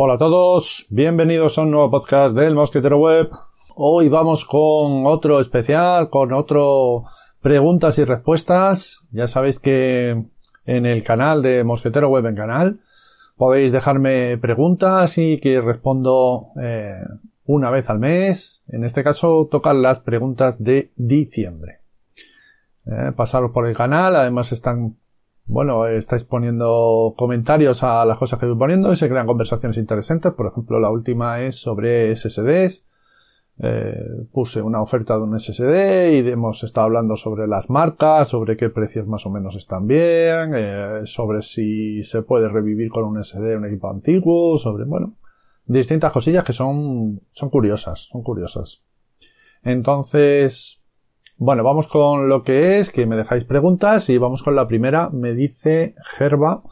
Hola a todos, bienvenidos a un nuevo podcast del Mosquetero Web. Hoy vamos con otro especial, con otro preguntas y respuestas. Ya sabéis que en el canal de Mosquetero Web en canal podéis dejarme preguntas y que respondo eh, una vez al mes. En este caso tocan las preguntas de diciembre. Eh, pasaros por el canal, además están bueno, estáis poniendo comentarios a las cosas que voy poniendo y se crean conversaciones interesantes. Por ejemplo, la última es sobre SSDs. Eh, puse una oferta de un SSD y hemos estado hablando sobre las marcas, sobre qué precios más o menos están bien, eh, sobre si se puede revivir con un SSD un equipo antiguo, sobre, bueno, distintas cosillas que son, son curiosas, son curiosas. Entonces, bueno, vamos con lo que es, que me dejáis preguntas y vamos con la primera. Me dice Gerba,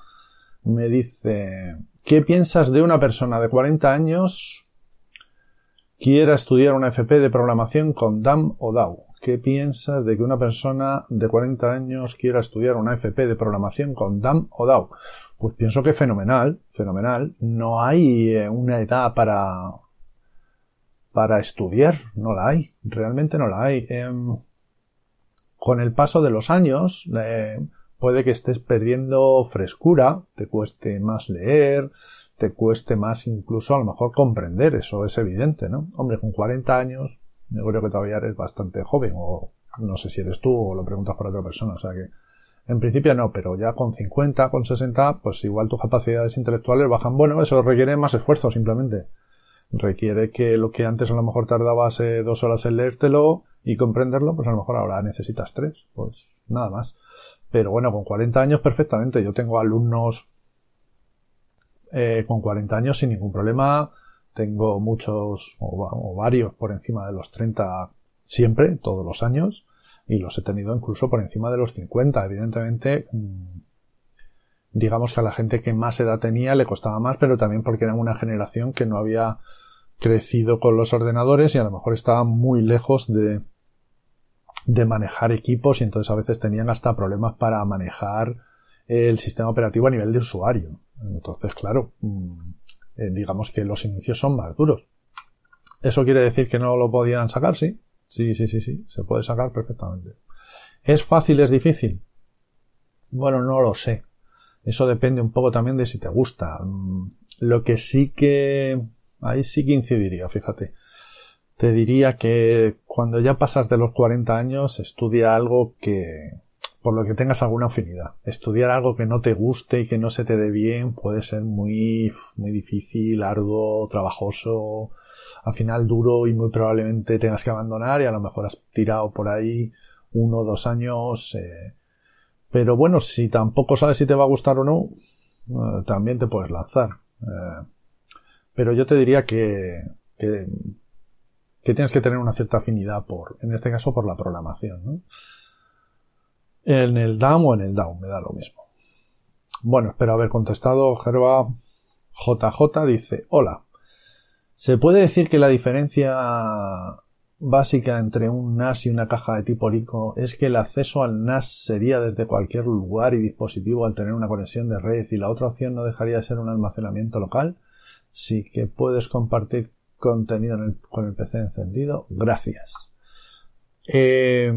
me dice, ¿qué piensas de una persona de 40 años quiera estudiar una FP de programación con DAM o DAO? ¿Qué piensas de que una persona de 40 años quiera estudiar una FP de programación con DAM o DAO? Pues pienso que fenomenal, fenomenal. No hay eh, una edad para, para estudiar, no la hay, realmente no la hay. Em, con el paso de los años puede que estés perdiendo frescura, te cueste más leer, te cueste más incluso a lo mejor comprender, eso es evidente, ¿no? Hombre, con 40 años, yo creo que todavía eres bastante joven, o no sé si eres tú o lo preguntas por otra persona, o sea que en principio no, pero ya con 50, con 60, pues igual tus capacidades intelectuales bajan. Bueno, eso requiere más esfuerzo simplemente. Requiere que lo que antes a lo mejor tardabas eh, dos horas en leértelo, y comprenderlo, pues a lo mejor ahora necesitas tres, pues nada más. Pero bueno, con 40 años perfectamente. Yo tengo alumnos eh, con 40 años sin ningún problema. Tengo muchos o, varios por encima de los 30 siempre, todos los años. Y los he tenido incluso por encima de los 50. Evidentemente, mm, digamos que a la gente que más edad tenía le costaba más, pero también porque eran una generación que no había crecido con los ordenadores y a lo mejor estaba muy lejos de, de manejar equipos y entonces a veces tenían hasta problemas para manejar el sistema operativo a nivel de usuario. Entonces, claro, mm, eh, digamos que los inicios son más duros. ¿Eso quiere decir que no lo podían sacar? Sí. Sí, sí, sí, sí. Se puede sacar perfectamente. ¿Es fácil, es difícil? Bueno, no lo sé. Eso depende un poco también de si te gusta. Mm, lo que sí que, ahí sí que incidiría, fíjate te diría que cuando ya pasas de los 40 años, estudia algo que, por lo que tengas alguna afinidad. Estudiar algo que no te guste y que no se te dé bien puede ser muy, muy difícil, arduo, trabajoso, al final duro y muy probablemente tengas que abandonar y a lo mejor has tirado por ahí uno o dos años. Eh, pero bueno, si tampoco sabes si te va a gustar o no, eh, también te puedes lanzar. Eh, pero yo te diría que, que tienes que tener una cierta afinidad por, en este caso, por la programación. En el DAM o en el DAO, me da lo mismo. Bueno, espero haber contestado. Gerba JJ dice, hola. ¿Se puede decir que la diferencia básica entre un NAS y una caja de tipo RICO es que el acceso al NAS sería desde cualquier lugar y dispositivo al tener una conexión de red y la otra opción no dejaría de ser un almacenamiento local? Sí que puedes compartir contenido con el PC encendido. Gracias. Eh,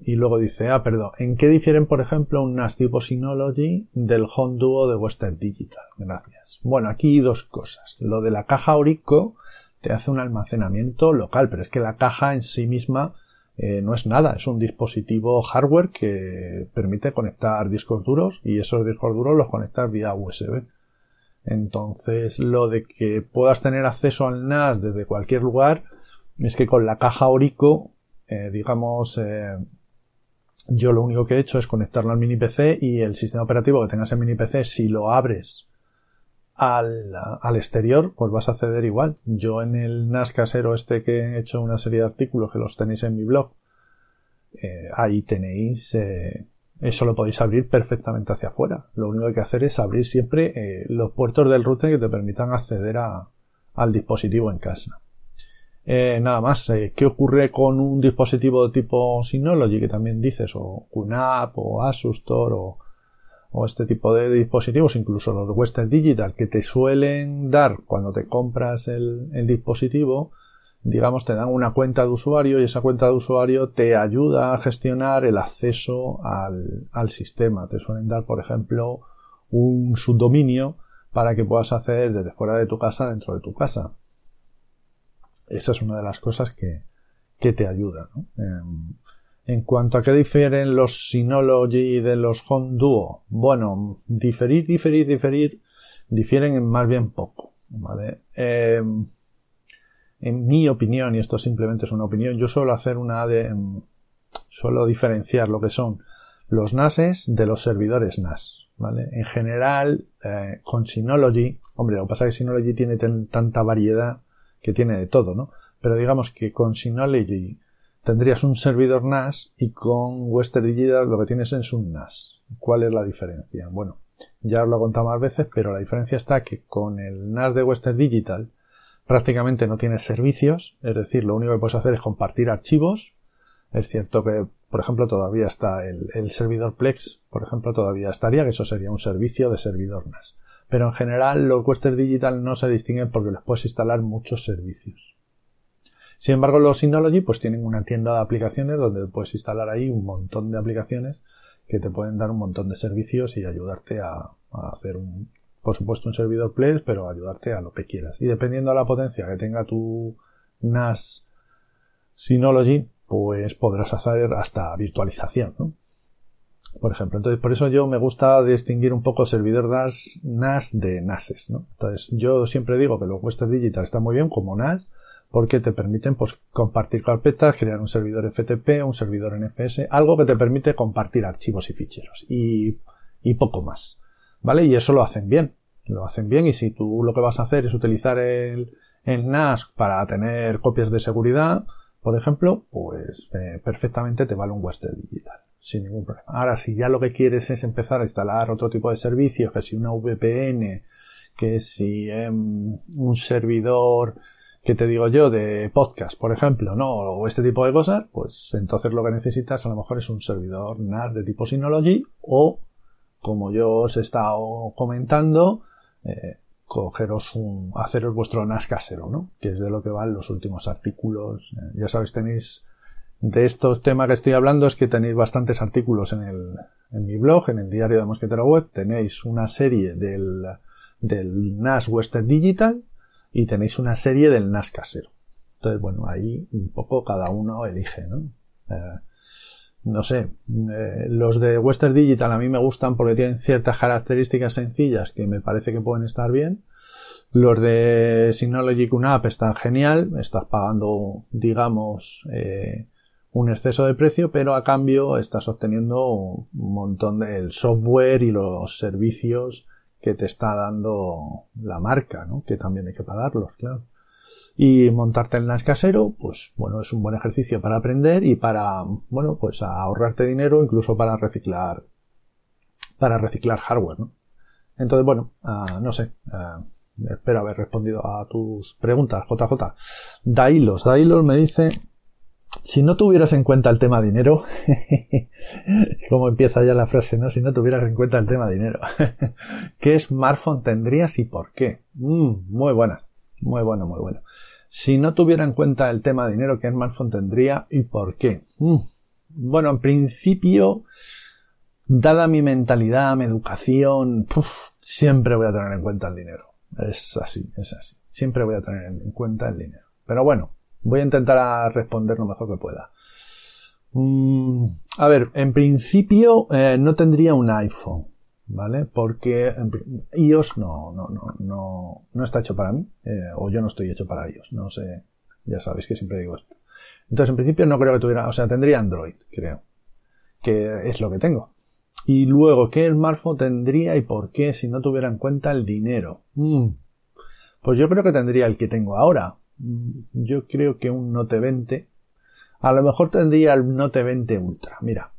y luego dice, ah, perdón, ¿en qué difieren, por ejemplo, un NAS tipo Synology del Home Duo de Western Digital? Gracias. Bueno, aquí dos cosas. Lo de la caja Aurico te hace un almacenamiento local, pero es que la caja en sí misma eh, no es nada, es un dispositivo hardware que permite conectar discos duros y esos discos duros los conectas vía USB. Entonces, lo de que puedas tener acceso al NAS desde cualquier lugar es que con la caja Orico, eh, digamos, eh, yo lo único que he hecho es conectarlo al mini PC y el sistema operativo que tengas en mini PC, si lo abres al, al, exterior, pues vas a acceder igual. Yo en el NAS casero este que he hecho una serie de artículos que los tenéis en mi blog, eh, ahí tenéis eso lo podéis abrir perfectamente hacia afuera. Lo único que hay que hacer es abrir siempre eh, los puertos del router que te permitan acceder al dispositivo en casa. Eh, nada más, eh, ¿qué ocurre con un dispositivo de tipo Synology que también dices, o QNAP, o Asus o, o este tipo de dispositivos, incluso los Western Digital, que te suelen dar cuando te compras el, dispositivo, digamos, te dan una cuenta de usuario y esa cuenta de usuario te ayuda a gestionar el acceso al, al sistema. Te suelen dar, por ejemplo, un subdominio para que puedas hacer desde fuera de tu casa dentro de tu casa. Esa es una de las cosas que, que te ayuda. ¿no? Em, en cuanto a qué difieren los Synology de los Home Duo, bueno, diferir, diferir, diferir, difieren más bien poco, ¿vale? Em, en mi opinión, y esto simplemente es una opinión, yo suelo hacer una de, em, suelo diferenciar lo que son los NASes de los servidores NAS, ¿vale? En general, eh, con Synology, hombre, lo que pasa es que Synology tiene tanta variedad que tiene de todo, ¿no? Pero digamos que con Synology tendrías un servidor NAS y con Western Digital lo que tienes es un NAS. ¿Cuál es la diferencia? Bueno, ya os lo he contado más veces, pero la diferencia está que con el NAS de Western Digital prácticamente no tienes servicios, es decir, lo único que puedes hacer es compartir archivos. Es cierto que, por ejemplo, todavía está el, el servidor Plex, por ejemplo, todavía estaría, que eso sería un servicio de servidor NAS. Pero en general los Western Digital no se distinguen porque les puedes instalar muchos servicios. Sin embargo, los Synology pues tienen una tienda de aplicaciones donde puedes instalar ahí un montón de aplicaciones que te pueden dar un montón de servicios y ayudarte a, hacer un, por supuesto un servidor Plex, pero ayudarte a lo que quieras. Y dependiendo de la potencia que tenga tu NAS Synology, pues podrás hacer hasta virtualización, ¿no? Por ejemplo, entonces por eso yo me gusta distinguir un poco servidor NAS, NAS de NASes, ¿no? Entonces yo siempre digo que los Western Digital está muy bien como NAS, porque te permiten pues, compartir carpetas, crear un servidor FTP, un servidor NFS, algo que te permite compartir archivos y ficheros y, y poco más. ¿Vale? Y eso lo hacen bien. Lo hacen bien y si tú lo que vas a hacer es utilizar el, el NAS para tener copias de seguridad, por ejemplo, pues eh, perfectamente te vale un Western Digital, sin ningún problema. Ahora, si ya lo que quieres es empezar a instalar otro tipo de servicios, que si una VPN, que si em, un servidor que te digo yo de podcast, por ejemplo, ¿no? O este tipo de cosas, pues entonces lo que necesitas a lo mejor es un servidor NAS de tipo Synology o, como yo os he estado comentando, eh, cogeros un, haceros vuestro NAS casero, ¿no? Que es de lo que van los últimos artículos. Eh, ya sabéis, tenéis de estos temas que estoy hablando es que tenéis bastantes artículos en el, en mi blog, en el diario de Mosquetero Web, tenéis una serie del, del NAS Western Digital, y tenéis una serie del NAS casero. Entonces, bueno, ahí un poco cada uno elige, ¿no? Eh, no sé, eh, los de Western Digital a mí me gustan porque tienen ciertas características sencillas que me parece que pueden estar bien. Los de Synology QNAP están genial, estás pagando, digamos, eh, un exceso de precio, pero a cambio estás obteniendo un montón del software y los servicios que te está dando la marca, ¿no? Que también hay que pagarlos, claro. Y montarte el NAS casero, pues bueno, es un buen ejercicio para aprender y para, bueno, pues ahorrarte dinero, incluso para reciclar, para reciclar hardware, ¿no? Entonces, bueno, ah, no sé, ah, espero haber respondido a tus preguntas, JJ. Dailos, Dailos me dice si no tuvieras en cuenta el tema dinero, como empieza ya la frase, ¿no? Si no tuvieras en cuenta el tema dinero, ¿qué smartphone tendrías y por qué? Mm, muy buena, muy bueno, muy bueno. Si no tuviera en cuenta el tema dinero, ¿qué smartphone tendría y por qué? Mm, bueno, en principio, dada mi mentalidad, mi educación, siempre voy a tener en cuenta el dinero. Es así, es así. Siempre voy a tener en cuenta el dinero. Pero bueno, Voy a intentar responder lo mejor que pueda. Mm, a ver, en principio eh, no tendría un iPhone, ¿vale? Porque iOS no, no, no, no, no está hecho para mí, eh, o yo no estoy hecho para iOS, no sé, ya sabéis que siempre digo esto. Entonces, en principio no creo que tuviera, o sea, tendría Android, creo, que es lo que tengo. Y luego, ¿qué smartphone tendría y por qué si no tuviera en cuenta el dinero? Mm, pues yo creo que tendría el que tengo ahora, yo creo que un Note 20. A lo mejor tendría el Note 20 Ultra. Mira,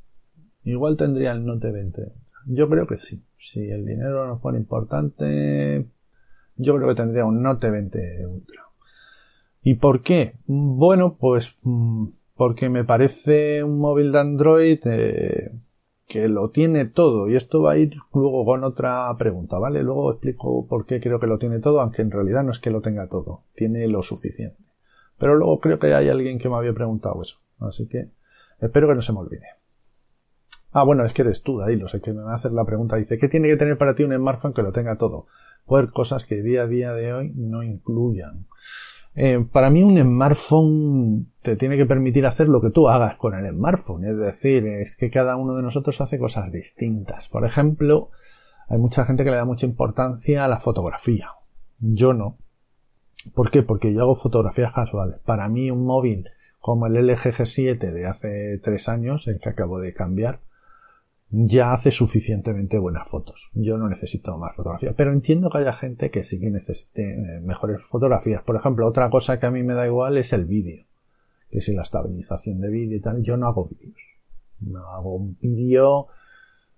igual tendría el Note 20 Yo creo que sí. Si el dinero no fuera importante, yo creo que tendría un Note 20 Ultra. ¿Y por qué? Bueno, pues mm, porque me parece un móvil de Android eh, que lo tiene todo. Y esto va a ir luego con otra pregunta, ¿vale? Luego explico por qué creo que lo tiene todo, aunque en realidad no es que lo tenga todo, tiene lo suficiente. Pero luego creo que hay alguien que me había preguntado eso. Así que espero que no se me olvide. Ah, bueno, es que eres tú, ahí lo sé que me va a hacer la pregunta. Dice, ¿qué tiene que tener para ti un smartphone que lo tenga todo? Pues cosas que día a día de hoy no incluyan. Eh, para mí un smartphone te tiene que permitir hacer lo que tú hagas con el smartphone. Es decir, es que cada uno de nosotros hace cosas distintas. Por ejemplo, hay mucha gente que le da mucha importancia a la fotografía. Yo no. ¿Por qué? Porque yo hago fotografías casuales. Para mí un móvil como el LG G7 de hace tres años, el que acabo de cambiar, ya hace suficientemente buenas fotos. Yo no necesito más fotografías, pero entiendo que haya gente que sí que necesite eh, mejores fotografías. Por ejemplo, otra cosa que a mí me da igual es el vídeo, que si la estabilización de vídeo y tal. Yo no hago vídeos. No hago un vídeo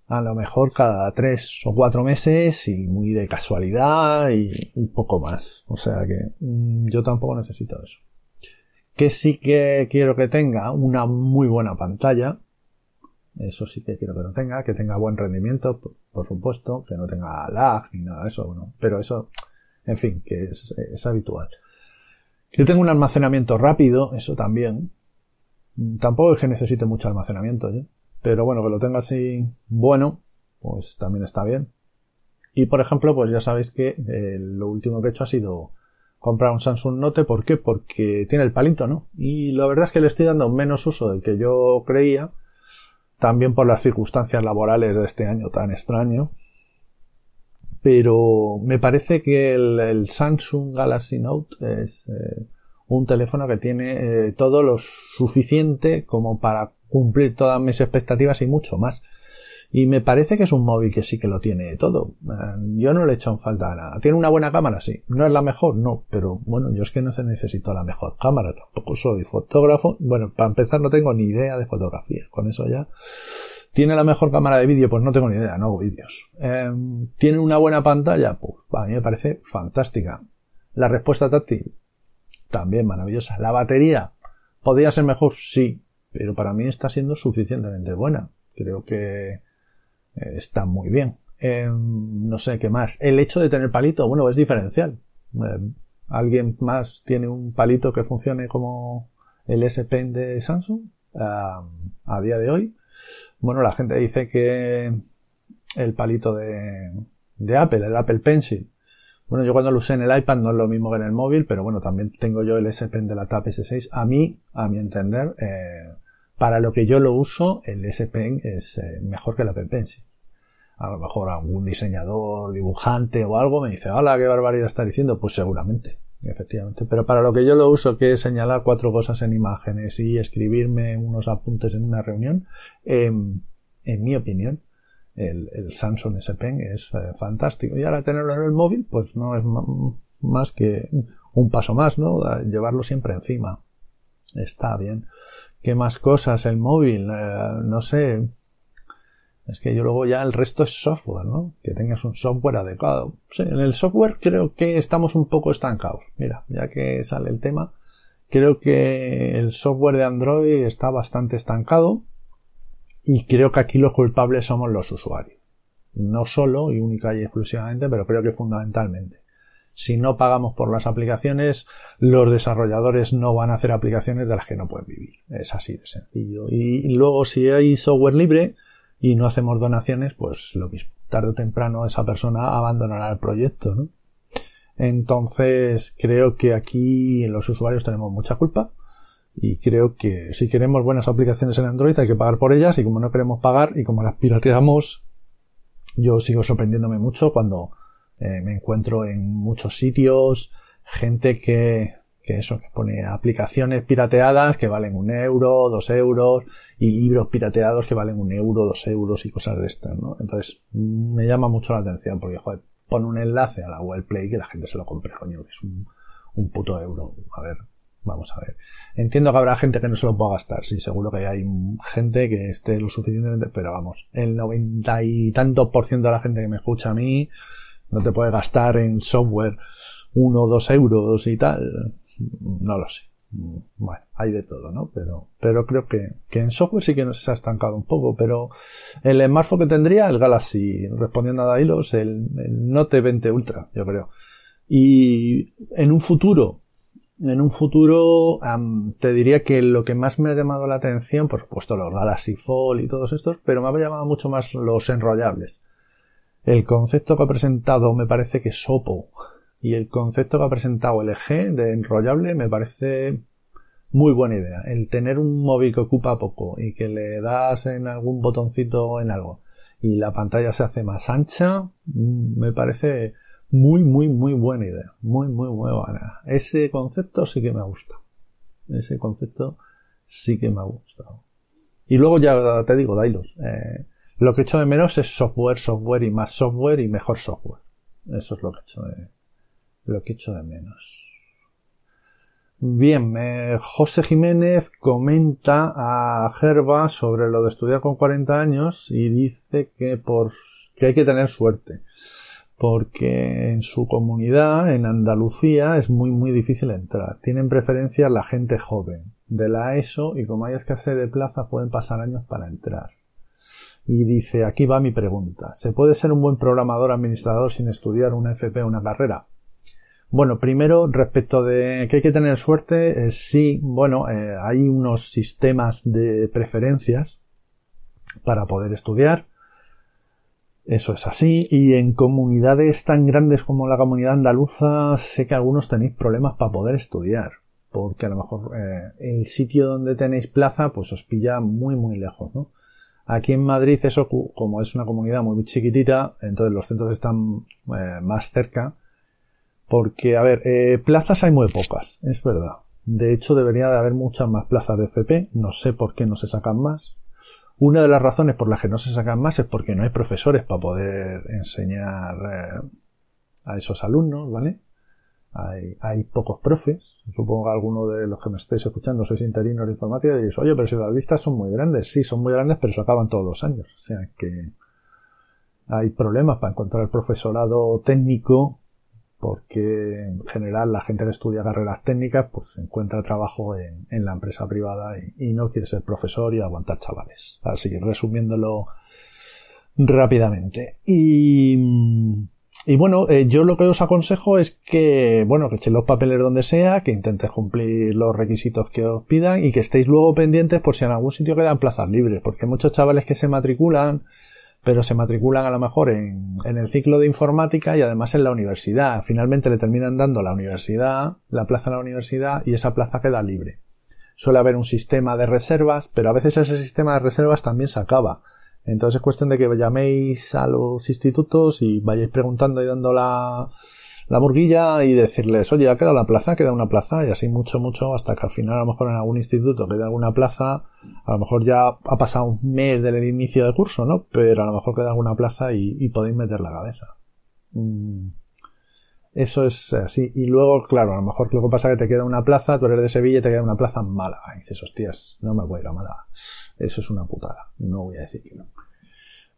a lo mejor cada tres o cuatro meses y muy de casualidad y poco más. O sea que mm, yo tampoco necesito eso. Que sí que quiero que tenga una muy buena pantalla, eso sí que quiero que lo tenga, que tenga buen rendimiento, por, supuesto, que no tenga lag ni nada de eso, ¿no? pero eso, en fin, que es, habitual. Que tenga un almacenamiento rápido, eso también. Tampoco es que necesite mucho almacenamiento, ¿eh? pero bueno, que lo tenga así bueno, pues también está bien. Y por ejemplo, pues ya sabéis que eh, lo último que he hecho ha sido comprar un Samsung Note. ¿Por qué? Porque tiene el palito, ¿no? Y la verdad es que le estoy dando menos uso del que yo creía también por las circunstancias laborales de este año tan extraño. Pero me parece que el, Samsung Galaxy Note es eh, un teléfono que tiene eh, todo lo suficiente como para cumplir todas mis expectativas y mucho más. Y me parece que es un móvil que sí que lo tiene todo. Eh, yo no le he hecho falta nada. ¿Tiene una buena cámara? Sí. ¿No es la mejor? No. Pero bueno, yo es que no necesito la mejor cámara. Tampoco soy fotógrafo. Bueno, para empezar no tengo ni idea de fotografía. Con eso ya. ¿Tiene la mejor cámara de vídeo? Pues no tengo ni idea, no hago vídeos. Em, ¿Tiene una buena pantalla? Pues a mí me parece fantástica. La respuesta táctil, también maravillosa. La batería, ¿podría ser mejor? Sí, pero para mí está siendo suficientemente buena. Creo que eh, está muy bien. Eh, no sé qué más. El hecho de tener palito, bueno, es diferencial. Eh, ¿Alguien más tiene un palito que funcione como el S Pen de Samsung a día de hoy? Bueno, la gente dice que el palito de, de Apple, el Apple Pencil, bueno, yo cuando lo usé en el iPad no es lo mismo que en el móvil, pero bueno, también tengo yo el S Pen de la Tab S6. A mí, a mi entender, para lo que yo lo uso, el S Pen es eh, mejor que el Apple Pencil. A lo mejor algún diseñador, dibujante o algo me dice, hola, qué barbaridad está diciendo. Pues seguramente, efectivamente. Pero para lo que yo lo uso, que es señalar cuatro cosas en imágenes y escribirme unos apuntes en una reunión, em, en mi opinión, el, Samsung S Pen es eh, fantástico. Y ahora tenerlo en el móvil, pues no es más que un paso más, ¿no? Llevarlo siempre encima. Está bien. ¿Qué más cosas? El móvil, eh, no sé. Es que yo luego ya el resto es software, ¿no? Que tengas un software adecuado. En el software creo que estamos un poco estancados. Mira, ya que sale el tema, creo que el software de Android está bastante estancado y creo que aquí los culpables somos los usuarios. No solo y única y exclusivamente, pero creo que fundamentalmente. Si no pagamos por las aplicaciones, los desarrolladores no van a hacer aplicaciones de las que no pueden vivir. Es así de sencillo. Y luego, si hay software libre y no hacemos donaciones, pues lo mismo. Tarde o temprano esa persona abandonará el proyecto, ¿no? Entonces, creo que aquí los usuarios tenemos mucha culpa. Y creo que si queremos buenas aplicaciones en Android hay que pagar por ellas y como no queremos pagar y como las pirateamos, yo sigo sorprendiéndome mucho cuando eh, me encuentro en muchos sitios gente que, que eso, que pone aplicaciones pirateadas que valen un euro, dos euros, y libros pirateados que valen un euro, dos euros y cosas de estas, ¿no? Entonces, me llama mucho la atención porque, joder, pone un enlace a la web Play que la gente se lo compre, coño, que es un, un puto euro. A ver, vamos a ver. Entiendo que habrá gente que no se lo pueda gastar, sí, seguro que hay gente que esté lo suficientemente, pero vamos, el noventa y tantos por ciento de la gente que me escucha a mí, no te puedes gastar en software uno o dos euros y tal. No lo sé. bueno, hay de todo, ¿no? Pero, pero creo que, que en software sí que nos ha estancado un poco, pero el smartphone que tendría, el Galaxy, respondiendo a Dailos, el, el Note 20 Ultra, yo creo. Y en un futuro, en un futuro te diría que lo que más me ha llamado la atención, por supuesto los Galaxy Fold y todos estos, pero me ha llamado mucho más los enrollables. El concepto que ha presentado me parece que Sopo y el concepto que ha presentado LG de enrollable me parece muy buena idea. El tener un móvil que ocupa poco y que le das en algún botoncito en algo y la pantalla se hace más ancha, mm, me parece muy, muy, muy buena idea. Muy, muy, muy buena. Ese concepto sí que me ha gustado. Ese concepto sí que me ha gustado. Y luego ya te digo, Dailos. Eh, lo que he hecho de menos es software, software y más software y mejor software. Eso es lo que he hecho de, lo que he hecho de menos. Bien, eh, José Jiménez comenta a Gerba sobre lo de estudiar con 40 años y dice que por que hay que tener suerte porque en su comunidad, en Andalucía, es muy muy difícil entrar. Tienen preferencia la gente joven de la ESO y como hay escasez de plaza pueden pasar años para entrar. Y dice, aquí va mi pregunta. ¿Se puede ser un buen programador administrador sin estudiar una FP o una carrera? Bueno, primero, respecto de que hay que tener suerte, eh, sí, bueno, eh, hay unos sistemas de preferencias para poder estudiar. Eso es así. Y en comunidades tan grandes como la comunidad andaluza, sé que algunos tenéis problemas para poder estudiar. Porque a lo mejor eh, el sitio donde tenéis plaza, pues os pilla muy, muy lejos, ¿no? Aquí en Madrid, eso, como es una comunidad muy chiquitita, entonces los centros están eh, más cerca. Porque, a ver, eh, plazas hay muy pocas, es verdad. De hecho, debería de haber muchas más plazas de FP. No sé por qué no se sacan más. Una de las razones por las que no se sacan más es porque no hay profesores para poder enseñar eh, a esos alumnos, ¿vale? Hay, hay, pocos profes. Supongo que alguno de los que me estáis escuchando sois interinos de informática y diréis, oye, pero si las listas son muy grandes. Sí, son muy grandes, pero se acaban todos los años. O sea que hay problemas para encontrar profesorado técnico porque en general la gente que estudia carreras técnicas pues encuentra trabajo en, la empresa privada y, no quiere ser profesor y aguantar chavales. Así resumiéndolo rápidamente. Y, y bueno, eh, yo lo que os aconsejo es que, bueno, que echéis los papeles donde sea, que intentéis cumplir los requisitos que os pidan y que estéis luego pendientes por si en algún sitio quedan plazas libres, porque muchos chavales que se matriculan pero se matriculan a lo mejor en, el ciclo de informática y además en la universidad. Finalmente le terminan dando la universidad, la plaza en la universidad y esa plaza queda libre. Suele haber un sistema de reservas, pero a veces ese sistema de reservas también se acaba. Entonces es cuestión de que llaméis a los institutos y vayáis preguntando y dando la, la burguilla y decirles, oye, ha quedado la plaza, queda una plaza, y así mucho, mucho, hasta que al final a lo mejor en algún instituto queda alguna plaza, a lo mejor ya ha pasado un mes del inicio del curso, ¿no? Pero a lo mejor queda alguna plaza y, podéis meter la cabeza. Mm. Eso es así. Y luego, claro, a lo mejor que pasa que te queda una plaza, tú eres de Sevilla y te queda una plaza en Málaga. Y dices, hostias, no me voy a ir a Málaga. Eso es una putada. No voy a decir que no.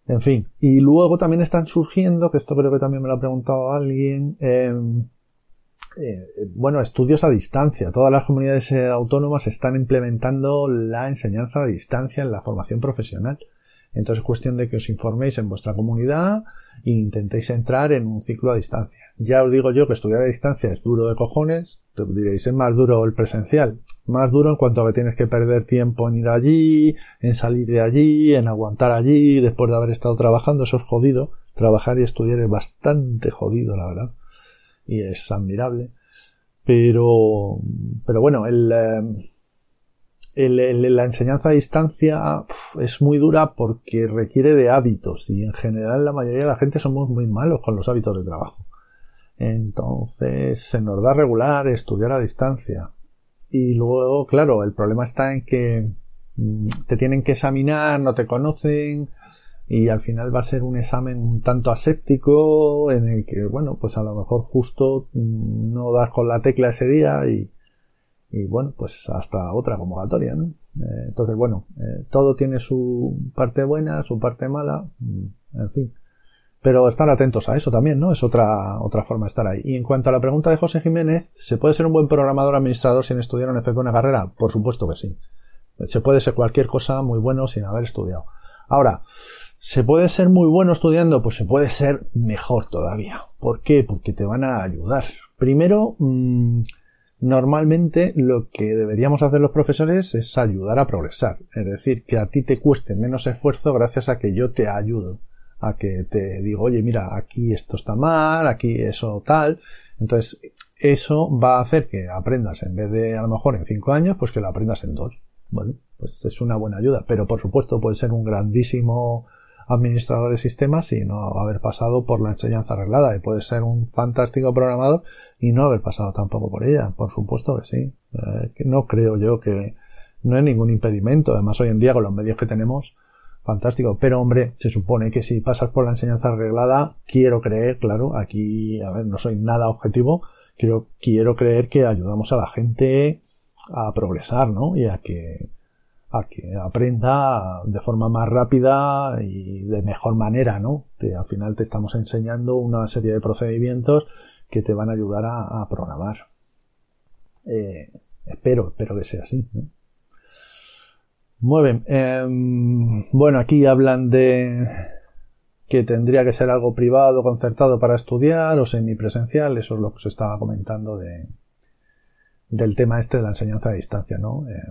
En fin, y luego también están surgiendo, que esto creo que también me lo ha preguntado alguien, em, eh, bueno, estudios a distancia. Todas las comunidades eh, autónomas están implementando la enseñanza a distancia en la formación profesional. Entonces es cuestión de que os informéis en vuestra comunidad e intentéis entrar en un ciclo a distancia. Ya os digo yo que estudiar a distancia es duro de cojones, te diréis es más duro el presencial. Más duro en cuanto a que tienes que perder tiempo en ir allí, en salir de allí, en aguantar allí, después de haber estado trabajando, eso es jodido. Trabajar y estudiar es bastante jodido, la verdad. Y es admirable. Pero, pero bueno, el, eh, la enseñanza a distancia es muy dura porque requiere de hábitos y en general la mayoría de la gente somos muy malos con los hábitos de trabajo. Entonces se nos da regular estudiar a distancia. Y luego, claro, el problema está en que mm, te tienen que examinar, no te conocen y al final va a ser un examen un tanto aséptico en el que, bueno, pues a lo mejor justo mm, no das con la tecla ese día y, y bueno, pues hasta otra convocatoria, ¿no? Eh, entonces, bueno, eh, todo tiene su parte buena, su parte mala, mm, en fin. Pero estar atentos a eso también, ¿no? Es otra, otra forma de estar ahí. Y en cuanto a la pregunta de José Jiménez, ¿se puede ser un buen programador administrador sin estudiar un FP una carrera? Por supuesto que sí. Se puede ser cualquier cosa muy bueno sin haber estudiado. Ahora, ¿se puede ser muy bueno estudiando? Pues se puede ser mejor todavía. ¿Por qué? Porque te van a ayudar. Primero, mmm, normalmente lo que deberíamos hacer los profesores es ayudar a progresar. Es decir, que a ti te cueste menos esfuerzo gracias a que yo te ayudo. A que te digo, oye, mira, aquí esto está mal, aquí eso tal. Entonces, eso va a hacer que aprendas en vez de a lo mejor en cinco años, pues que lo aprendas en dos. Bueno, pues es una buena ayuda. Pero por supuesto puede ser un grandísimo administrador de sistemas y no haber pasado por la enseñanza arreglada. Y puede ser un fantástico programador y no haber pasado tampoco por ella. Por supuesto que sí. Eh, no creo yo que no hay ningún impedimento. Además, hoy en día con los medios que tenemos, fantástico. Pero hombre, se supone que si pasas por la enseñanza arreglada, quiero creer, claro, aquí, a ver, no soy nada objetivo, quiero, quiero creer que ayudamos a la gente a progresar, ¿no? Y a que, que aprenda de forma más rápida y de mejor manera, ¿no? Que al final te estamos enseñando una serie de procedimientos que te van a ayudar a, programar. Eh, espero, espero que sea así. ¿no? Muy bien. Em, bueno, aquí hablan de que tendría que ser algo privado, concertado para estudiar o semipresencial. Eso es lo que se estaba comentando de, del tema este de la enseñanza a distancia, ¿no? Eh,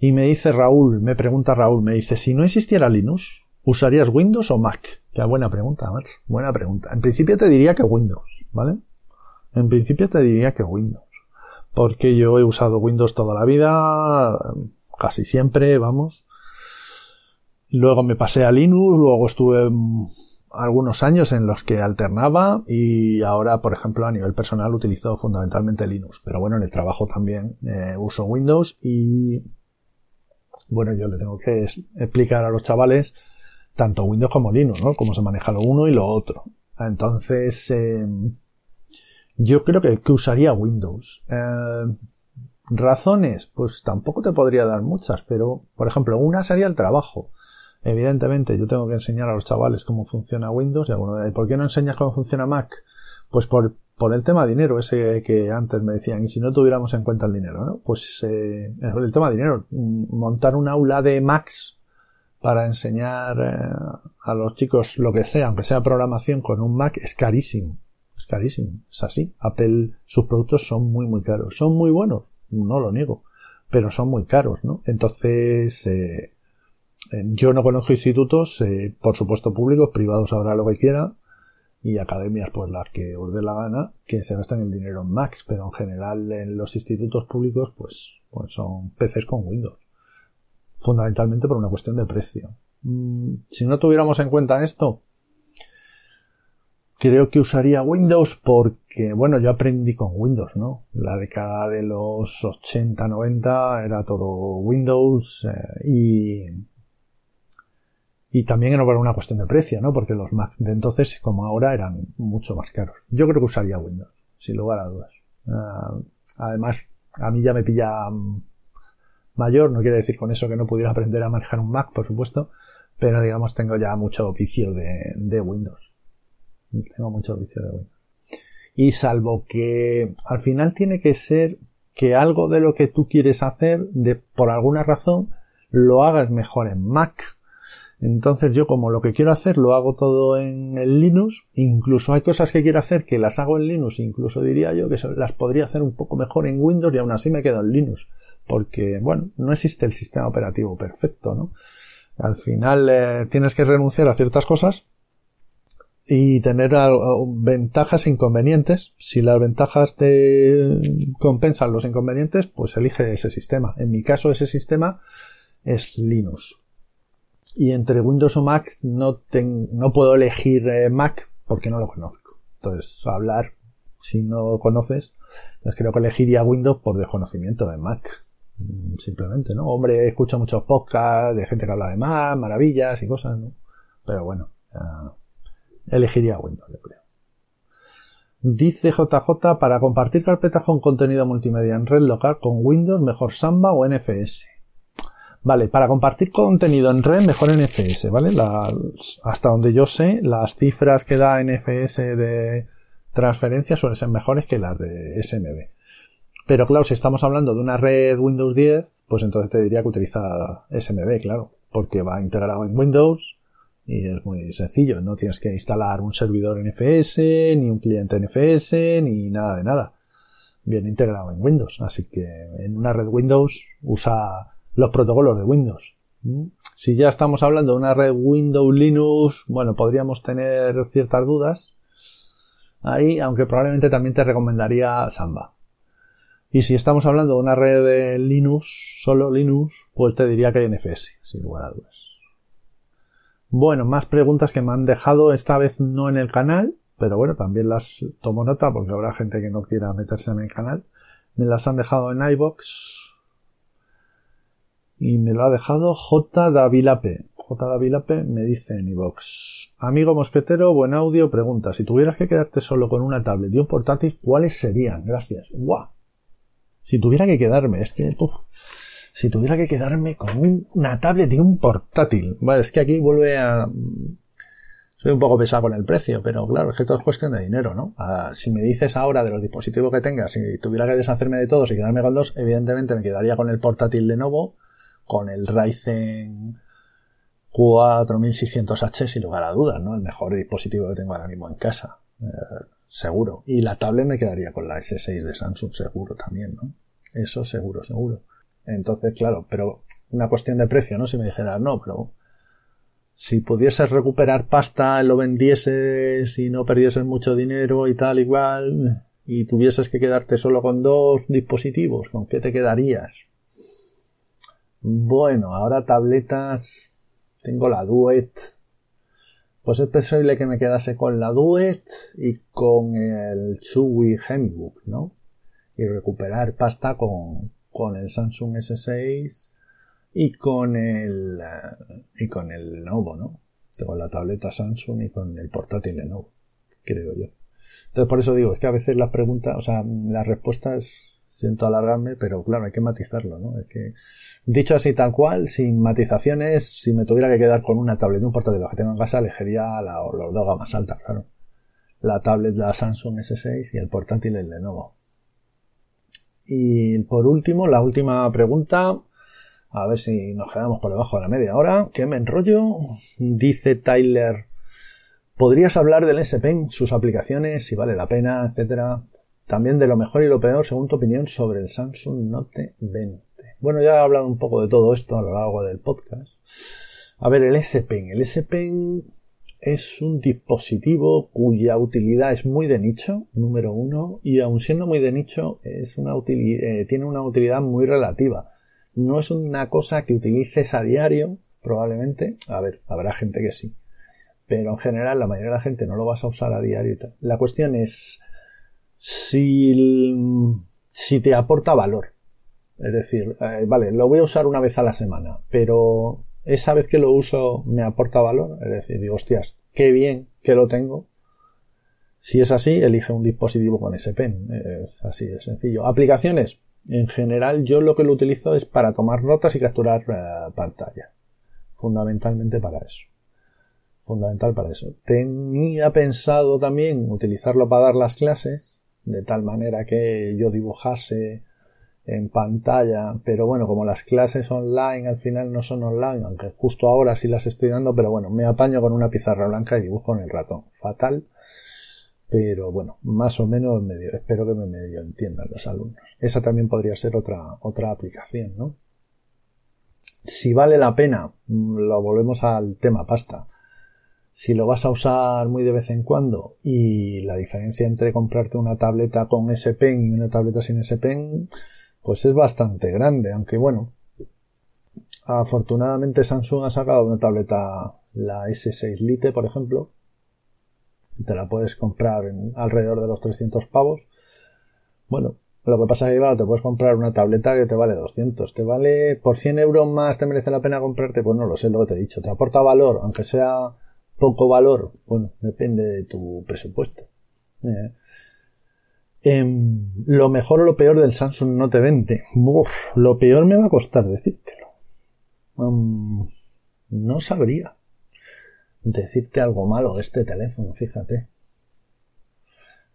y me dice Raúl, me pregunta Raúl, me dice, si no existiera Linux, ¿Usarías Windows o Mac? Qué buena pregunta, Max. Buena pregunta. En principio te diría que Windows, ¿vale? En principio te diría que Windows. Porque yo he usado Windows toda la vida, casi siempre, vamos. Luego me pasé a Linux, luego estuve algunos años en los que alternaba y ahora, por ejemplo, a nivel personal utilizo fundamentalmente Linux. Pero bueno, en el trabajo también eh, uso Windows y bueno, yo le tengo que explicar a los chavales tanto Windows como Linux, ¿no? Cómo se maneja lo uno y lo otro. Entonces, eh, yo creo que, que usaría Windows. Eh, razones, pues tampoco te podría dar muchas, pero, por ejemplo, una sería el trabajo. Evidentemente, yo tengo que enseñar a los chavales cómo funciona Windows y alguno ¿por qué no enseñas cómo funciona Mac? Pues por, por el tema dinero, ese que antes me decían, y si no tuviéramos en cuenta el dinero, ¿no? Pues eh, el tema dinero, montar un aula de Macs para enseñar eh, a los chicos lo que sea, aunque sea programación con un Mac, es carísimo. Es carísimo. Es así. Apple, sus productos son muy, muy caros. Son muy buenos. No lo niego. Pero son muy caros, ¿no? Entonces, eh, eh yo no conozco institutos, por supuesto públicos, privados habrá lo que quiera, y academias, pues las que os dé la gana, que se gastan el dinero en pero en general en los institutos públicos, pues, pues son PCs con Windows fundamentalmente por una cuestión de precio. Mm, si no tuviéramos en cuenta esto, creo que usaría Windows porque, bueno, yo aprendí con Windows, ¿no? La década de los 80, 90 era todo Windows eh, y, y también era por una cuestión de precio, ¿no? Porque los Mac de entonces, como ahora, eran mucho más caros. Yo creo que usaría Windows, sin lugar a dudas. Ah, además, a mí ya me pilla mm, mayor, no quiere decir con eso que no pudiera aprender a manejar un Mac, por supuesto, pero digamos tengo ya mucho vicio de, Windows. Tengo mucho vicio de Windows. Y salvo que al final tiene que ser que algo de lo que tú quieres hacer, de, por alguna razón, lo hagas mejor en Mac. Entonces yo como lo que quiero hacer lo hago todo en el Linux, incluso hay cosas que quiero hacer que las hago en Linux, incluso diría yo que las podría hacer un poco mejor en Windows y aún así me quedo en Linux porque, bueno, no existe el sistema operativo perfecto, ¿no? Al final eh, tienes que renunciar a ciertas cosas y tener ventajas e inconvenientes. Si las ventajas te compensan los inconvenientes, pues elige ese sistema. En mi caso, ese sistema es Linux. Y entre Windows o Mac no, no puedo elegir eh, Mac porque no lo conozco. Entonces, hablar, si no conoces, pues creo que elegiría Windows por desconocimiento de Mac. Mm, simplemente, ¿no? Hombre, escucho muchos podcasts de gente que habla de más, maravillas y cosas, ¿no? Pero bueno, elegiría Windows, yo creo. Dice JJ, para compartir carpetas con contenido multimedia en red local con Windows, mejor Samba o NFS. Vale, para compartir contenido en red, mejor NFS, ¿vale? hasta donde yo sé, las cifras que da NFS de transferencia suelen ser mejores que las de SMB. Pero claro, si estamos hablando de una red Windows 10, pues entonces te diría que utiliza SMB, claro, porque va integrado en Windows y es muy sencillo, no tienes que instalar un servidor NFS, ni un cliente NFS, ni nada de nada. Bien integrado en Windows, así que en una red Windows usa los protocolos de Windows. ¿Mm? Si ya estamos hablando de una red Windows Linux, bueno, podríamos tener ciertas dudas ahí, aunque probablemente también te recomendaría Samba. Y si estamos hablando de una red de Linux, solo Linux, pues te diría que hay NFS, sin lugar a dudas. Bueno, más preguntas que me han dejado, esta vez no en el canal, pero bueno, también las tomo nota porque habrá gente que no quiera meterse en el canal. Me las han dejado en iBox, y me lo ha dejado J. Davilape. J. Davilape me dice en iVox. Amigo mosquetero, buen audio, pregunta. Si tuvieras que quedarte solo con una tablet y un portátil, ¿cuáles serían? Gracias. ¡Guau! Si tuviera que quedarme, es que... si tuviera que quedarme con una tablet y un portátil. Vale, es que aquí vuelve a... Soy un poco pesado con el precio, pero claro, es que todo es cuestión de dinero, ¿no? Ah, si me dices ahora de los dispositivos que tengas, si tuviera que deshacerme de todos y quedarme con dos, evidentemente me quedaría con el portátil de nuevo con el Ryzen 4600H sin lugar a dudas, ¿no? El mejor dispositivo que tengo ahora mismo en casa, eh, seguro. Y la tablet me quedaría con la S6 de Samsung, seguro también, ¿no? Eso seguro, seguro. Entonces, claro, pero una cuestión de precio, ¿no? Si me dijeras, no, pero si pudieses recuperar pasta, lo vendieses y no perdieses mucho dinero y tal, igual, y tuvieses que quedarte solo con dos dispositivos, ¿con qué te quedarías? Bueno, ahora tabletas. Tengo la Duet. Pues es posible que me quedase con la Duet y con el Chewy Genibook, ¿no? Y recuperar pasta con, con el Samsung S6 y con el y con el Lenovo, ¿no? Tengo la tableta Samsung y con el portátil Lenovo, creo yo. Entonces por eso digo, es que a veces las preguntas, o sea, las respuestas siento alargarme, pero claro, hay que matizarlo, ¿no? Es que, dicho así tal cual, sin matizaciones, si me tuviera que quedar con una tablet y un portátil que tengo en casa, elegiría la, los dos gamas altas, claro. La tablet la Samsung S6 y el portátil el Lenovo. Y por último, la última pregunta, a ver si nos quedamos por debajo de la media hora, que me enrollo, dice Tyler, ¿podrías hablar del S Pen, sus aplicaciones, si vale la pena, etcétera? También de lo mejor y lo peor, según tu opinión, sobre el Samsung Note 20. Bueno, ya he hablado un poco de todo esto a lo largo del podcast. A ver, el S Pen. El S Pen es un dispositivo cuya utilidad es muy de nicho, número uno, y aun siendo muy de nicho, es una eh, tiene una utilidad muy relativa. No es una cosa que utilices a diario, probablemente. A ver, habrá gente que sí. Pero en general, la mayoría de la gente no lo vas a usar a diario y tal. La cuestión es, si, si te aporta valor. Es decir, eh, vale, lo voy a usar una vez a la semana, pero esa vez que lo uso me aporta valor. Es decir, digo, hostias, qué bien que lo tengo. Si es así, elige un dispositivo con ese pen. Es así de sencillo. Aplicaciones. En general, yo lo que lo utilizo es para tomar notas y capturar eh, pantalla. Fundamentalmente para eso fundamental para eso. Tenía pensado también utilizarlo para dar las clases, de tal manera que yo dibujase en pantalla, pero bueno, como las clases online al final no son online, aunque justo ahora sí las estoy dando, pero bueno, me apaño con una pizarra blanca y dibujo en el ratón. Fatal, pero bueno, más o menos espero que me medio entiendan los alumnos. Esa también podría ser otra, otra aplicación, ¿no? Si vale la pena, lo volvemos al tema pasta si lo vas a usar muy de vez en cuando y la diferencia entre comprarte una tableta con S Pen y una tableta sin S Pen pues es bastante grande, aunque bueno, afortunadamente Samsung ha sacado una tableta, la S6 Lite por ejemplo, te la puedes comprar en alrededor de los 300 pavos. Bueno, lo que pasa es que te puedes comprar una tableta que te vale 200. ¿Te vale por 100 euros más? ¿Te merece la pena comprarte? Pues no lo sé, lo que te he dicho. ¿Te aporta valor? Aunque sea poco valor, bueno, depende de tu presupuesto. Eh, em, lo mejor o lo peor del Samsung Note 20. Uf, lo peor me va a costar decírtelo. no sabría decirte algo malo de este teléfono, fíjate.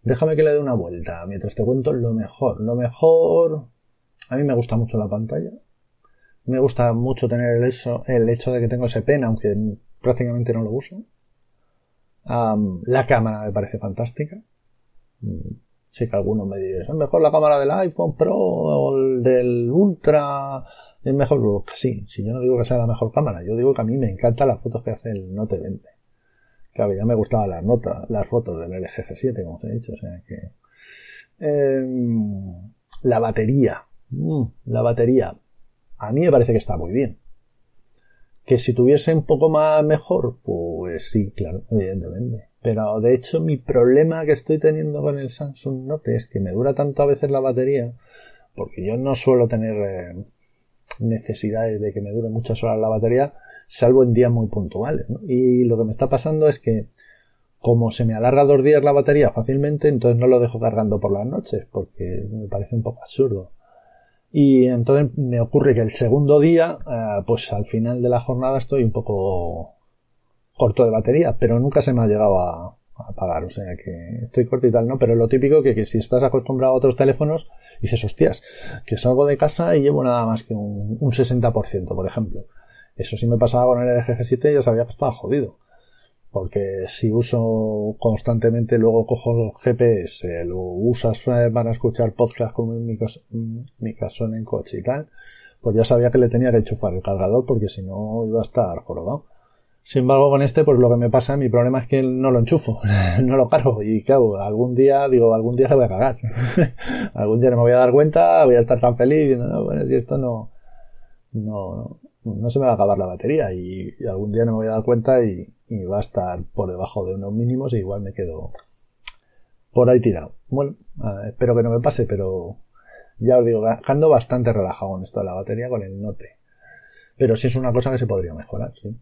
Déjame que le dé una vuelta mientras te cuento lo mejor. Lo mejor... A mí me gusta mucho la pantalla. Me gusta mucho tener el hecho, el hecho de que tengo ese pen, aunque prácticamente no lo uso. La cámara me parece fantástica. Mm, sí que algunos me diréis, es mejor la cámara del iPhone Pro o el del Ultra, es mejor. Sí, si yo no digo que sea la mejor cámara, yo digo que a mí me encantan las fotos que hace el Note 20. Claro, ya me gustaban las notas, las fotos del LG G7, como os he dicho, o sea que... Em, la batería. Mm, la batería. A mí me parece que está muy bien. Que si tuviese un poco más mejor, pues sí, claro, evidentemente. Pero de hecho mi problema que estoy teniendo con el Samsung Note es que me dura tanto a veces la batería, porque yo no suelo tener eh, necesidades de que me dure muchas horas la batería, salvo en días muy puntuales. Y lo que me está pasando es que como se me alarga dos días la batería fácilmente, entonces no lo dejo cargando por las noches, porque me parece un poco absurdo. Y entonces me ocurre que el segundo día, eh, pues al final de la jornada estoy un poco corto de batería, pero nunca se me ha llegado a, apagar, o sea que estoy corto y tal, ¿no? Pero lo típico que, que si estás acostumbrado a otros teléfonos, dices, hostias, que salgo de casa y llevo nada más que un, un 60%, por ejemplo. Eso sí me pasaba con el LG G7 ya sabía que estaba jodido. Porque si uso constantemente, luego cojo el GPS, lo usas para escuchar podcast con mi, mi caso en el coche y tal, pues ya sabía que le tenía que enchufar el cargador porque si no iba a estar jorobado. Sin embargo, con este, pues lo que me pasa, mi problema es que no lo enchufo, no lo cargo. Y claro, algún día, digo, algún día se voy a cagar. algún día no me voy a dar cuenta, voy a estar tan feliz, no, bueno, si esto no, no, no se me va a acabar la batería y, algún día no me voy a dar cuenta y, va a estar por debajo de unos mínimos y igual me quedo por ahí tirado. Bueno, espero que no me pase, pero ya os digo, ando bastante relajado con esto de la batería con el Note. Pero sí es una cosa que se podría mejorar, sí.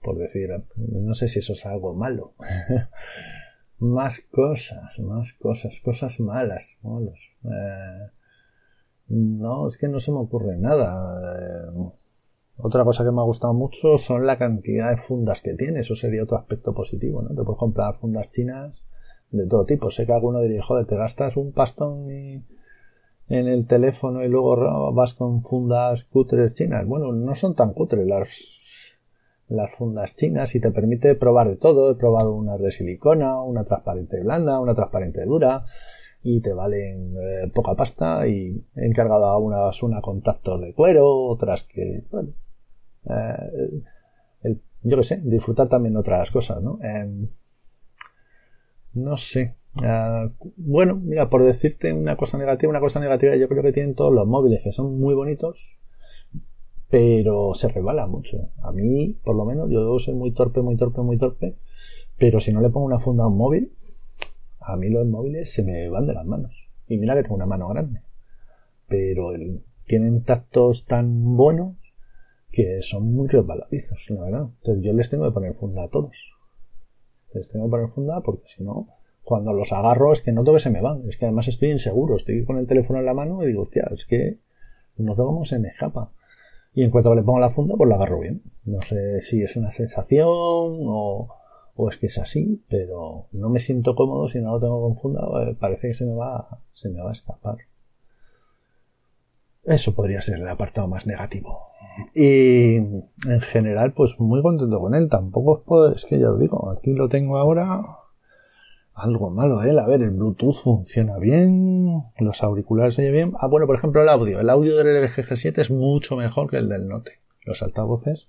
Por decir, no sé si eso es algo malo. más cosas, más cosas, cosas malas, malos. Eh, no, es que no se me ocurre nada. Eh, otra cosa que me ha gustado mucho son la cantidad de fundas que tiene. Eso sería otro aspecto positivo, ¿no? Te puedes comprar fundas chinas de todo tipo. Sé que alguno diría, joder, te gastas un pastón en el teléfono y luego vas con fundas cutres chinas. Bueno, no son tan cutres las, las fundas chinas y te permite probar de todo. He probado unas de silicona, una transparente blanda, una transparente dura y te valen eh, poca pasta y he encargado a unas una contactos de cuero, otras que, bueno, eh, yo qué sé, disfrutar también otras cosas, ¿no? Em, no sé. Eh, bueno, mira, por decirte una cosa negativa, una cosa negativa yo creo que tienen todos los móviles, que son muy bonitos, pero se resbala mucho. A mí, por lo menos, yo ser muy torpe, muy torpe, muy torpe, pero si no le pongo una funda a un móvil, a mí los móviles se me van de las manos. Y mira que tengo una mano grande. Pero tienen tactos tan buenos que son muy resbaladizos, la verdad. Entonces yo les tengo que poner funda a todos. Les tengo que poner funda porque si no, cuando los agarro es que noto que se me van. Es que además estoy inseguro. Estoy con el teléfono en la mano y digo, hostia, es que no sé cómo se me escapa. Y en cuanto le pongo la funda, pues la agarro bien. No sé si es una sensación o, o es que es así, pero no me siento cómodo si no lo tengo con funda. Eh, parece que se me va, se me va a escapar. Eso podría ser el apartado más negativo. Y en general, pues muy contento con él. Tampoco os puedo, es que ya os digo, aquí lo tengo ahora. Algo malo él, a ver, el Bluetooth funciona bien, los auriculares se bien. Ah, bueno, por ejemplo, el audio. El audio del LG G7 es mucho mejor que el del Note. Los altavoces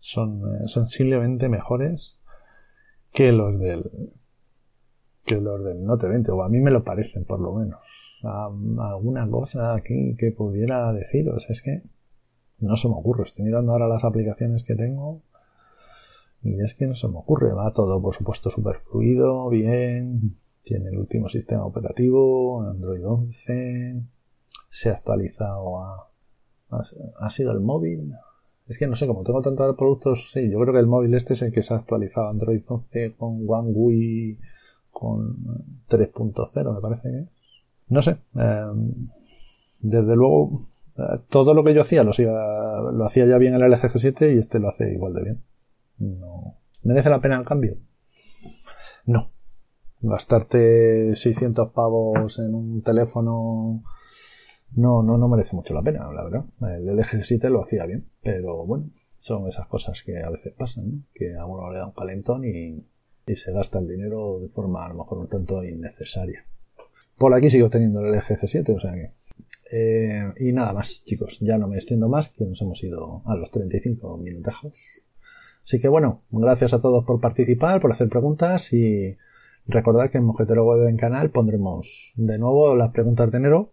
son eh, sensiblemente mejores que los del que los del Note 20, o a mí me lo parecen por lo menos. alguna cosa aquí que pudiera deciros, es que no se me ocurre. Estoy mirando ahora las aplicaciones que tengo y es que no se me ocurre. Va todo, por supuesto, súper fluido, bien. Tiene el último sistema operativo, Android 11. Se ha actualizado a... ¿Ha sido el móvil? Es que no sé, como tengo tantos productos, sí, yo creo que el móvil este es el que se ha actualizado Android 11 con One UI con 3.0, me parece que No sé. Em, desde luego, todo lo que yo hacía lo, lo hacía ya bien en el LG G7 y este lo hace igual de bien. No. ¿Merece la pena el cambio? No. Gastarte 600 pavos en un teléfono no, no, no merece mucho la pena, la verdad. El LG G7 lo hacía bien, pero bueno, son esas cosas que a veces pasan, que a uno le da un calentón y, y se gasta el dinero de forma a lo mejor un tanto innecesaria. Por aquí sigo teniendo el LG G7, o sea que eh, y nada más, chicos, ya no me extiendo más, que nos hemos ido a los 35 minutejos. Así que bueno, gracias a todos por participar, por hacer preguntas y recordad que en Mojetero Web en canal pondremos de nuevo las preguntas de enero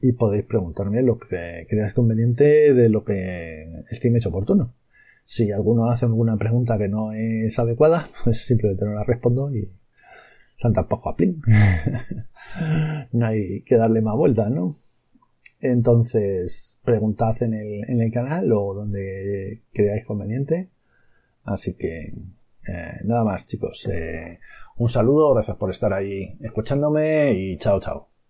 y podéis preguntarme lo que creáis conveniente de lo que estiméis oportuno. Si alguno hace alguna pregunta que no es adecuada, pues simplemente no la respondo y Santa Pajo a no hay que darle más vueltas, ¿no? Entonces, preguntad en el, en el canal o donde creáis conveniente. Así que, eh, nada más, chicos. Eh, un saludo, gracias por estar ahí escuchándome y chao, chao.